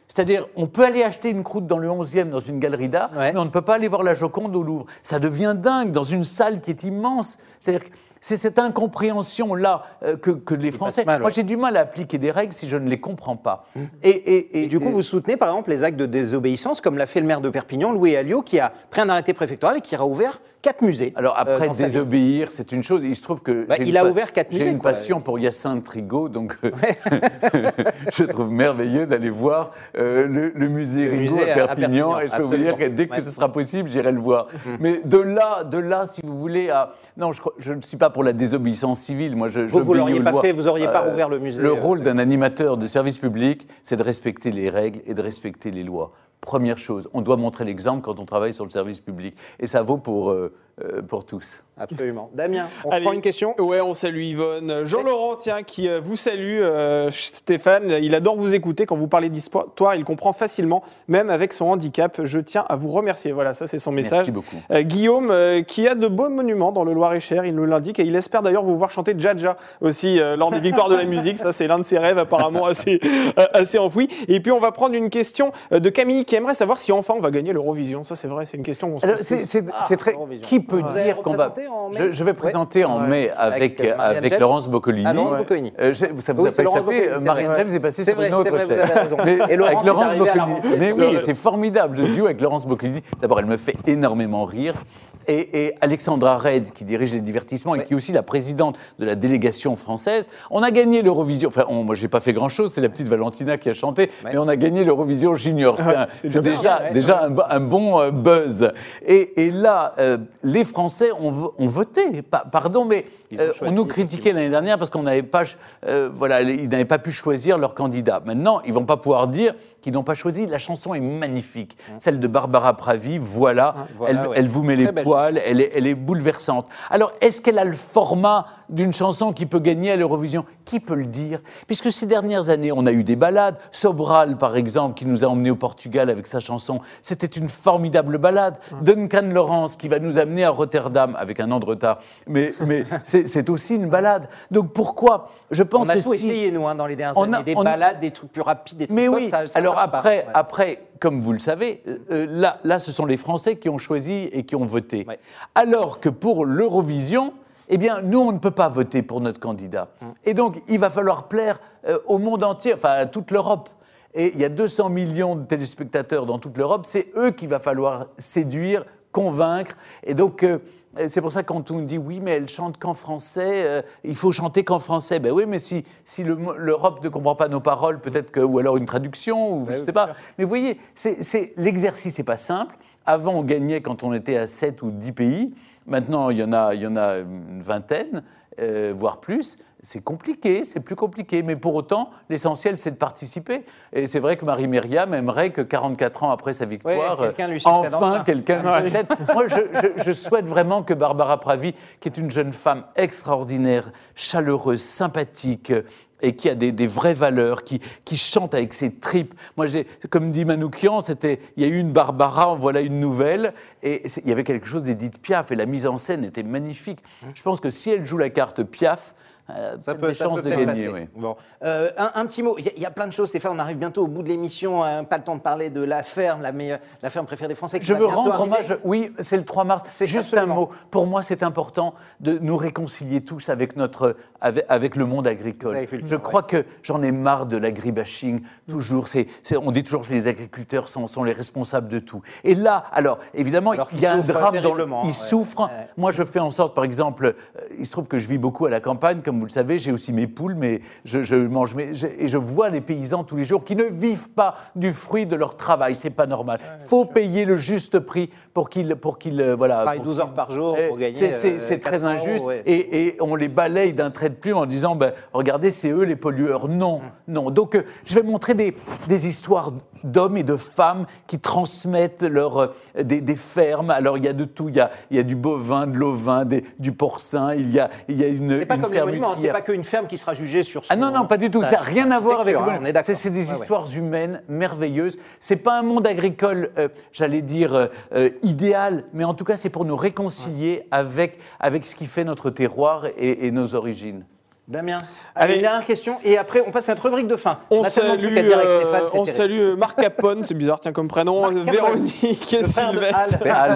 C'est-à-dire, on peut aller acheter une croûte dans le 11e dans une galerie d'art, Ouais. mais on ne peut pas aller voir la Joconde au Louvre. Ça devient dingue dans une salle qui est immense. C'est-à-dire que c'est cette incompréhension-là euh, que, que les Français. Moi, j'ai du mal à appliquer des règles si je ne les comprends pas. Et, et- Et du coup, vous soutenez par exemple les actes de désobéissance, comme l'a fait le maire de Perpignan, Louis Alliot, qui a pris un arrêté préfectoral et qui a ouvert quatre musées. Alors euh, après, désobéir, c'est une chose. Il se trouve que Bah, j'ai il une a ouvert quatre J'ai musées, une quoi. passion pour Hyacinthe Rigaud, donc euh, *laughs* je trouve merveilleux d'aller voir euh, le, le musée Rigaud à Perpignan. Et je peux vous dire que dès que Ouais. ce sera possible, j'irai le voir. Mais de là, de là, si vous voulez, à non, je ne suis pas pour la désobéissance civile. Moi, je, Vous, vous l'auriez pas fait, vous auriez pas Euh, rouvert le musée. Le euh, rôle d'un animateur de service public, c'est de respecter les règles et de respecter les lois. Première chose, on doit montrer l'exemple quand on travaille sur le service public. Et ça vaut pour, euh, euh, pour tous. Absolument. Damien, on Allez. prend une question Ouais, on salue Yvonne. Jean-Laurent, tiens, qui euh, vous salue. euh, Stéphane, il adore vous écouter quand vous parlez d'histoire. Il comprend facilement, même avec son handicap. Je tiens à vous remercier. Voilà, ça, c'est son message. Merci beaucoup. Euh, Guillaume, euh, qui a de beaux monuments dans le Loir-et-Cher, il nous l'indique, et il espère d'ailleurs vous voir chanter Jaja aussi euh, lors des Victoires de la musique. Ça, c'est l'un de ses rêves apparemment assez, euh, assez enfoui. Et puis, on va prendre une question de Camille, qui qui aimerait savoir si enfin on va gagner l'Eurovision. Ça, c'est vrai, c'est une question qu'on se pose. c'est c'est- Ah, c'est très. Eurovision. Qui peut dire qu'on va. Je, je vais présenter en mai avec, Avec, euh, Marianne avec James. Laurence Boccolini. Ah, Laurence. Boccolini. Euh, ça vous Oui, a c'est pas échappé Marianne. James est passée sur vrai, une autre chaîne. Et Laurence avec Laurence Boccolini. Mais oui, c'est formidable. Le duo avec Laurence Boccolini. D'abord, elle me fait énormément rire. Et, et Alexandra Red, qui dirige les divertissements et qui est aussi la présidente de la délégation française. On a gagné l'Eurovision. Enfin, on- moi, j'ai pas fait grand-chose. C'est la petite Valentina qui a chanté. Mais on a gagné l'Eurovision Junior. C'est *laughs* un- c'est déjà, Ouais. déjà un, bo- un bon euh, buzz. Et, et là, euh, les Français ont, vo- ont voté. Pa- pardon, mais euh, on nous critiquait l'année dernière parce qu'on n'avait pas, voilà, ils n'avaient pas pu choisir leur candidat. Maintenant, ils vont pas pouvoir dire qu'ils n'ont pas choisi. La chanson est magnifique, celle de Barbara Pravi. Voilà, voilà, elle, ouais. elle vous met Très les poils. Elle est, elle est bouleversante. Alors, est-ce qu'elle a le format d'une chanson qui peut gagner à l'Eurovision Qui peut le dire? Puisque ces dernières années, on a eu des balades. Sobral, par exemple, qui nous a emmenés au Portugal avec sa chanson, c'était une formidable balade. Duncan Lawrence, qui va nous amener à Rotterdam avec un an de retard, mais, *laughs* mais c'est aussi une balade. Donc pourquoi? Je pense On a que tout si- essayé, nous, hein, dans les dernières On a- années. Des on balades, des trucs plus rapides, des trucs mais pop, oui, ça- ça alors pas. après, Ouais. après, comme vous le savez, euh, euh, là, là, ce sont les Français qui ont choisi et qui ont voté. Ouais. Alors que pour l'Eurovision, eh bien, nous, on ne peut pas voter pour notre candidat. Hum. Et donc, il va falloir plaire euh, au monde entier, enfin à toute l'Europe. Et il y a 200 millions de téléspectateurs dans toute l'Europe, c'est eux qu'il va falloir séduire, convaincre. Et donc, euh, c'est pour ça que quand on dit oui, mais elle chante qu'en français, euh, il faut chanter qu'en français. Ben oui, mais si, si le l'Europe ne comprend pas nos paroles, peut-être que, ou alors une traduction, ou je ne sais pas. Mais vous voyez, l'exercice n'est pas simple. Avant, on gagnait quand on était à 7 ou 10 pays. Maintenant, il y en a, il y en a une vingtaine, euh, voire plus. C'est compliqué, c'est plus compliqué, mais pour autant, l'essentiel, c'est de participer. Et c'est vrai que Marie-Myriam aimerait que 44 ans après sa victoire, Ouais, lui enfin, quelqu'un lui succède. Moi, je, je- je souhaite vraiment que Barbara Pravi, qui est une jeune femme extraordinaire, chaleureuse, sympathique, et qui a des, des vraies valeurs, qui, qui chante avec ses tripes. Moi, j'ai, comme dit Manoukian, c'était, il y a eu une Barbara, en voilà une nouvelle, et il y avait quelque chose d'Edith Piaf, et la mise en scène était magnifique. Je pense que si elle joue la carte Piaf, euh, Ça peut, des ça chances peut de gagner. oui. Bon. Euh, un, un petit mot, il y, a- il y a plein de choses, Stéphane, on arrive bientôt au bout de l'émission, hein, pas le temps de parler de la ferme, la, meilleure, la ferme préférée des Français. Je veux rendre arriver. hommage. Oui, c'est le 3 mars. C'est Juste absolument. un mot. Pour moi, c'est important de nous réconcilier tous avec notre, avec, avec le monde agricole. Agriculture, Je crois que j'en ai marre de l'agribashing. Toujours, on dit toujours que les agriculteurs sont, sont les responsables de tout. Et là, alors évidemment, Alors il y a un drame dans le, ils ouais. souffrent. Ouais. Moi, je fais en sorte, par exemple, euh, il se trouve que je vis beaucoup à la campagne, comme vous le savez, j'ai aussi mes poules, mais je, je mange mes, je- et je vois les paysans tous les jours qui ne vivent pas du fruit de leur travail. C'est pas normal. Faut payer le juste prix pour qu'ils, pour qu'ils, euh, voilà. Travaille pour 12 heures par jour Eh, pour gagner. C'est, euh, c'est très 400 euros, injuste. ouais. Et, et on les balaye d'un trait de plume en disant ben, regardez, c'est eux les pollueurs. Non, non. Donc, euh, je vais montrer des, des histoires d'hommes et de femmes qui transmettent leur, euh, des, des fermes. Alors, il y a de tout. Il y a, il y a du bovin, de l'ovin, des- du porcin. Il y a, il y a une, comme ferme hein, c'est pas qu'une ferme qui sera jugée sur son- Ah non, non, pas du tout. Ça n'a rien à voir avec hein. C'est des Ouais, ouais. histoires humaines merveilleuses. C'est pas un monde agricole, euh, j'allais dire, euh, euh, idéal, mais en tout cas, c'est pour nous réconcilier avec, avec ce qui fait notre terroir et, et nos origines. Damien, Allez. allez, une dernière question et après on passe à notre rubrique de fin. On, de salue, trucs à dire avec euh, Stéphane, c'est on terrible. salue euh, Marc Capone, c'est bizarre, tiens comme prénom, Marc euh. Véronique Al. Sylvette. C'est Al.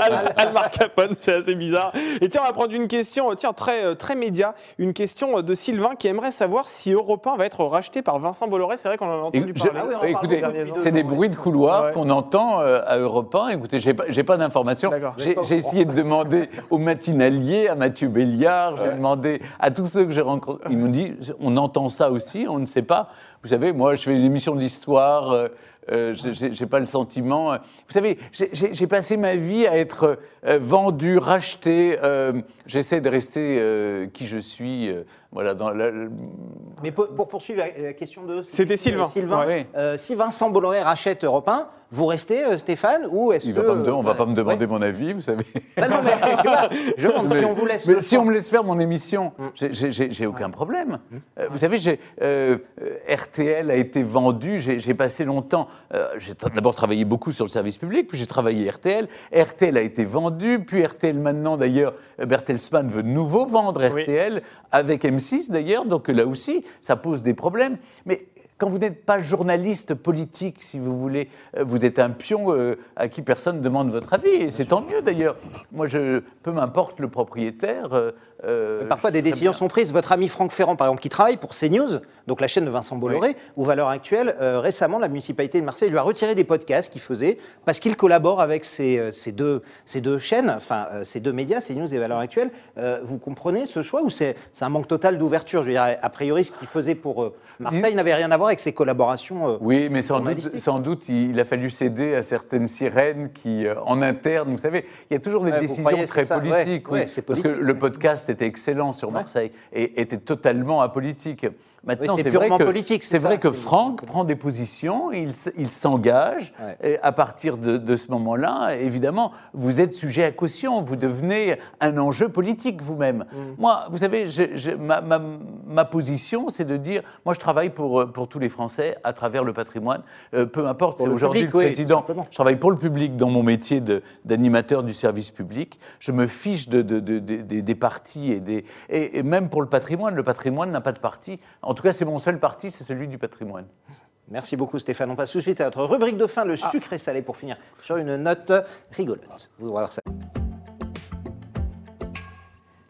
Al. Al Marc Capone, c'est assez bizarre. Et tiens, on va prendre une question, euh, tiens, très, euh, très média, une question euh, de Sylvain qui aimerait savoir si Europe 1 va être racheté par Vincent Bolloré. C'est vrai qu'on en a entendu Et je- parler. Ah oui, on écoutez, c'est des bruits de couloir Ouais. qu'on entend euh, à Europe 1. Écoutez, j'ai pas, pas d'informations. D'accord. J'ai j'ai essayé de demander au matinalier, à Mathieu Béliard, j'ai demandé à tous ceux que j'ai rencontrés. Ils m'ont dit, on entend ça aussi, on ne sait pas. Vous savez, moi, je fais des émissions d'histoire. euh, euh, j'ai- pas le sentiment. euh, Vous savez, j'ai- passé ma vie à être euh, vendu, racheté. euh, J'essaie de rester qui je suis. Euh, voilà, dans la- le- Mais pour, pour poursuivre la, question de. C'était Sylvain. Sylvain, Ouais. euh, si Vincent Bolloré rachète Europe 1, vous restez, euh, Stéphane, ou est-ce que. va pas me de- on va euh, pas me demander ouais. mon avis, vous savez. Bah non, mais je, pas, je demande si on vous laisse. Mais si choix. on me laisse faire mon émission, Mm. j'ai- aucun problème. Euh, vous savez, euh, euh, RTL a été vendu, j'ai passé longtemps, euh, j'ai d'abord travaillé beaucoup sur le service public, puis j'ai travaillé RTL. RTL a été vendu, puis RTL maintenant d'ailleurs, euh, Bertelsmann veut de nouveau vendre Oui. RTL, avec M6 d'ailleurs, donc là aussi, ça pose des problèmes. Mais quand vous n'êtes pas journaliste politique, si vous voulez, euh, vous êtes un pion euh, à qui personne ne demande votre avis, et c'est tant mieux d'ailleurs. Moi, je, peu m'importe le propriétaire. euh, Parfois, des décisions bien. sont prises. Votre ami Franck Ferrand, par exemple, qui travaille pour CNews, donc la chaîne de Vincent Bolloré, où, à l'heure actuelle, euh, récemment, la municipalité de Marseille lui a retiré des podcasts qu'il faisait parce qu'il collabore avec ces, ces deux, ces deux chaînes, enfin, ces deux médias, CNews et Valeurs Actuelles. Vous comprenez ce choix ou c'est un manque total d'ouverture? Je veux dire, a priori, ce qu'il faisait pour Marseille n'avait rien à voir avec ses collaborations. euh, Oui, mais sans doute, sans doute, il a fallu céder à certaines sirènes qui, euh, en interne, vous savez, il y a toujours des Ouais, décisions croyez, très ouais, politiques. oui, c'est parce politique, que le podcast était excellent sur Marseille et était totalement apolitique. Maintenant, Oui, c'est vrai purement que, politique, c'est vrai que Franck prend des positions, il, s'engage, Ouais. et à partir de, de ce moment-là, évidemment, vous êtes sujet à caution, vous devenez un enjeu politique vous-même. Mm. Moi, vous savez, je- je- ma, ma- ma position, c'est de dire, moi, je travaille pour, euh, pour tous les Français à travers le patrimoine, Euh, peu importe, c'est aujourd'hui public, le président. Je travaille pour le public dans mon métier d'animateur du service public. Je me fiche de, de- de- de- des- partis et, des, et, et même pour le patrimoine. Le patrimoine n'a pas de parti. En tout cas, c'est mon seul parti, c'est celui du patrimoine. Merci beaucoup Stéphane. On passe tout de suite à notre rubrique de fin, le sucré salé, pour finir sur une note rigolote. Vous voir ça.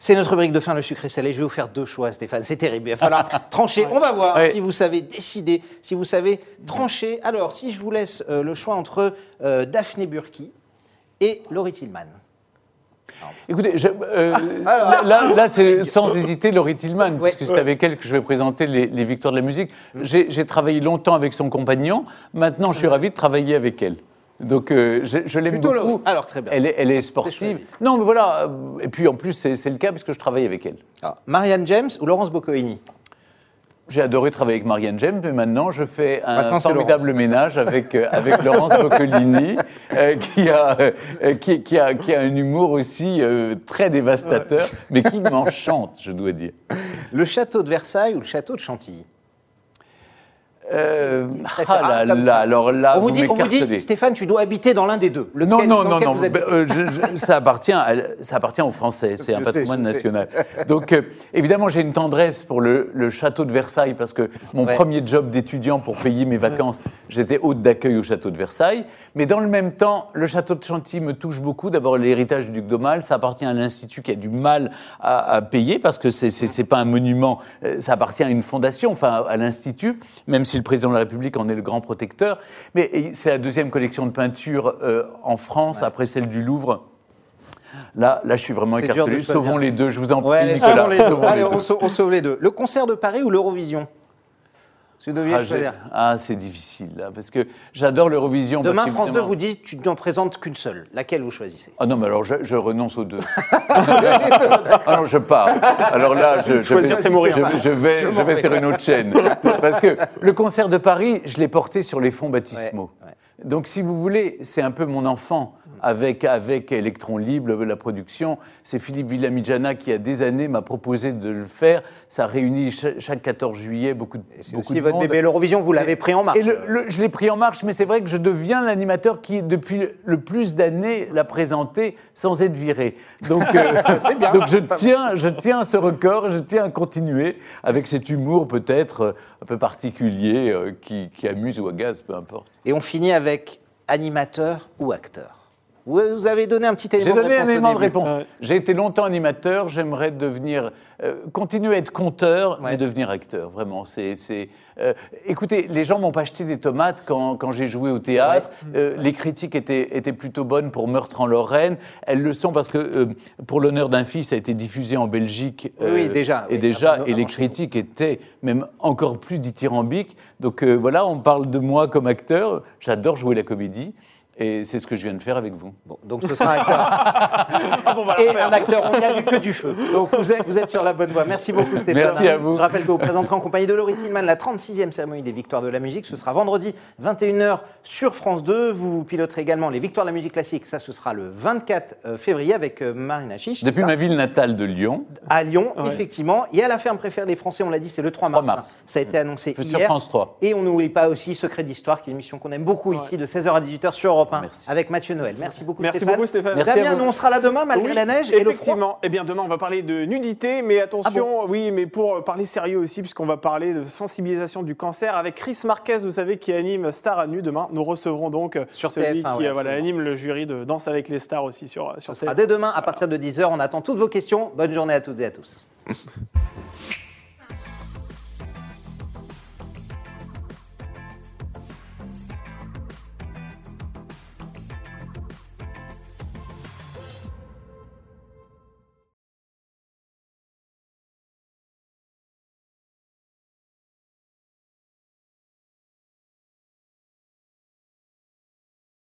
C'est notre rubrique de fin, le sucré salé. Je vais vous faire deux choix, Stéphane. C'est terrible. Il va falloir *laughs* trancher. On va voir si vous savez décider, si vous savez trancher. Alors, si je vous laisse euh, le choix entre euh, Daphné Burki et Laurie Tillman. Écoutez, je- euh, là, là- là, c'est *laughs* sans hésiter Laurie Tillman, Ouais. puisque c'est avec elle que je vais présenter les, les victoires de la musique. J'ai j'ai travaillé longtemps avec son compagnon. Maintenant, je suis ravi de travailler avec elle. Donc, euh, je, je l'aime beaucoup. Alors, très bien. Elle est, elle est C'est sportive. Non, mais voilà. euh, Et puis, en plus, c'est le cas puisque je travaille avec elle. Alors, Marianne James ou Laurence Boccoini J'ai adoré travailler avec Marianne James, mais maintenant je fais un Maintenant, formidable Laurence. ménage avec, euh, avec *laughs* Laurence Boccolini, euh, qui, a, euh, qui, qui a, qui a un humour aussi euh, très dévastateur, mais qui m'enchante, je dois dire. Le château de Versailles ou le château de Chantilly? Euh, ah là là, ça. alors là, on vous, vous dit, on vous dit, m'écartelez. Stéphane, tu dois habiter dans l'un des deux. Non, non, non, non. vous euh, je- je- ça, appartient à, ça appartient aux Français. C'est un sais, patrimoine sais. national. Donc, euh, évidemment, j'ai une tendresse pour le, le château de Versailles parce que mon Ouais. premier job d'étudiant pour payer mes vacances, j'étais hôte d'accueil au château de Versailles. Mais dans le même temps, le château de Chantilly me touche beaucoup. D'abord, l'héritage du duc d'Aumale, ça appartient à l'institut qui a du mal à, à payer parce que c'est pas un monument, ça appartient à une fondation, enfin à l'institut, même si le président de la République en est le grand protecteur. Mais c'est la deuxième collection de peinture euh, en France après celle du Louvre. Là, là, je suis vraiment écartelé. Sauvons les deux, je vous en prie, Ouais, Nicolas. sauvons les deux. sauvons Allez, les on, deux. sauve, on sauve les deux. Le concert de Paris ou l'Eurovision? Si vous deviez Ah, ah, c'est difficile, là, parce que j'adore l'Eurovision. parce Demain, France 2 qu'évidemment- vous dit tu n'en présentes qu'une seule. Laquelle vous choisissez? Ah non, mais alors je, je renonce aux deux. *laughs* ah non, je pars. Alors là, je, je Choisir, vais, je, je vais, je vais sur une autre chaîne. Parce que le concert de Paris, je l'ai porté sur les fonds baptismaux. Ouais, ouais. Donc, si vous voulez, c'est un peu mon enfant. Avec, avec Electron Libre, la production, c'est Philippe Villamijana qui, il y a des années, m'a proposé de le faire. Ça réunit cha- chaque 14 juillet beaucoup, de- C'est beaucoup aussi de votre monde. bébé l'Eurovision, vous l'avez pris en marche. Et le- le- je l'ai pris en marche, mais c'est vrai que je deviens l'animateur qui, depuis le plus d'années, l'a présenté sans être viré. Donc, euh, *laughs* bien. donc je, tiens, je tiens à ce record, je tiens à continuer avec cet humour peut-être euh, un peu particulier euh, qui, qui amuse ou agace, peu importe. Et on finit avec animateur ou acteur. Vous vous avez donné un petit J'ai élément de donné un réponse au élément de réponse. Ouais. J'ai été longtemps animateur, j'aimerais devenir, euh, continuer à être conteur, Ouais. mais devenir acteur, vraiment. C'est, c'est, euh, écoutez, les gens m'ont pas acheté des tomates quand, quand j'ai joué au théâtre. Euh, les critiques étaient, étaient plutôt bonnes pour Meurtre en Lorraine. Elles le sont parce que euh, pour l'honneur d'un fils, ça a été diffusé en Belgique. euh, Oui, déjà, Et oui, déjà, et les critiques étaient même encore plus dithyrambiques. Donc euh, voilà, on parle de moi comme acteur. J'adore jouer la comédie. Et c'est ce que je viens de faire avec vous. Bon, donc ce sera un acteur. *laughs* Ah bon, voilà, Et un acteur, on n'y a vu que du feu. Donc vous êtes, vous êtes sur la bonne voie. Merci beaucoup Stéphane. Merci à vous. Je rappelle que vous présenterez en compagnie de Laurie Tillman la 36e cérémonie des Victoires de la musique. Ce sera vendredi 21h sur France 2. Vous piloterez également les Victoires de la musique classique. Ça, ce sera le 24 euh, février avec euh, Marina Chiche. Depuis ma ville natale de Lyon, À Lyon, Ouais. effectivement. Et à la ferme préférée des Français, on l'a dit, c'est le 3 mars. 3 mars. Ça a été annoncé sur hier. France 3. Et on n'oublie pas aussi Secret d'Histoire, qui est une émission qu'on aime beaucoup ici, de 16h à 18h sur Europe Europe 1 Merci. avec Mathieu Noël. Merci beaucoup Merci Stéphane. beaucoup, Stéphane. Merci à Damien, vous. nous on sera là demain malgré Oui, la neige et le froid. Effectivement. Eh bien, demain, on va parler de nudité, mais attention, Ah oui, mais pour euh, parler sérieux aussi, puisqu'on va parler de sensibilisation du cancer avec Chris Marquez, vous savez, qui anime Star à nu. Demain, nous recevrons donc euh, Sur celui TF1, qui ouais, euh, voilà, anime le jury de Danse avec les stars aussi sur, sur Ce sera TF1. dès demain à partir de 10h. On attend toutes vos questions. Bonne journée à toutes et à tous. *laughs*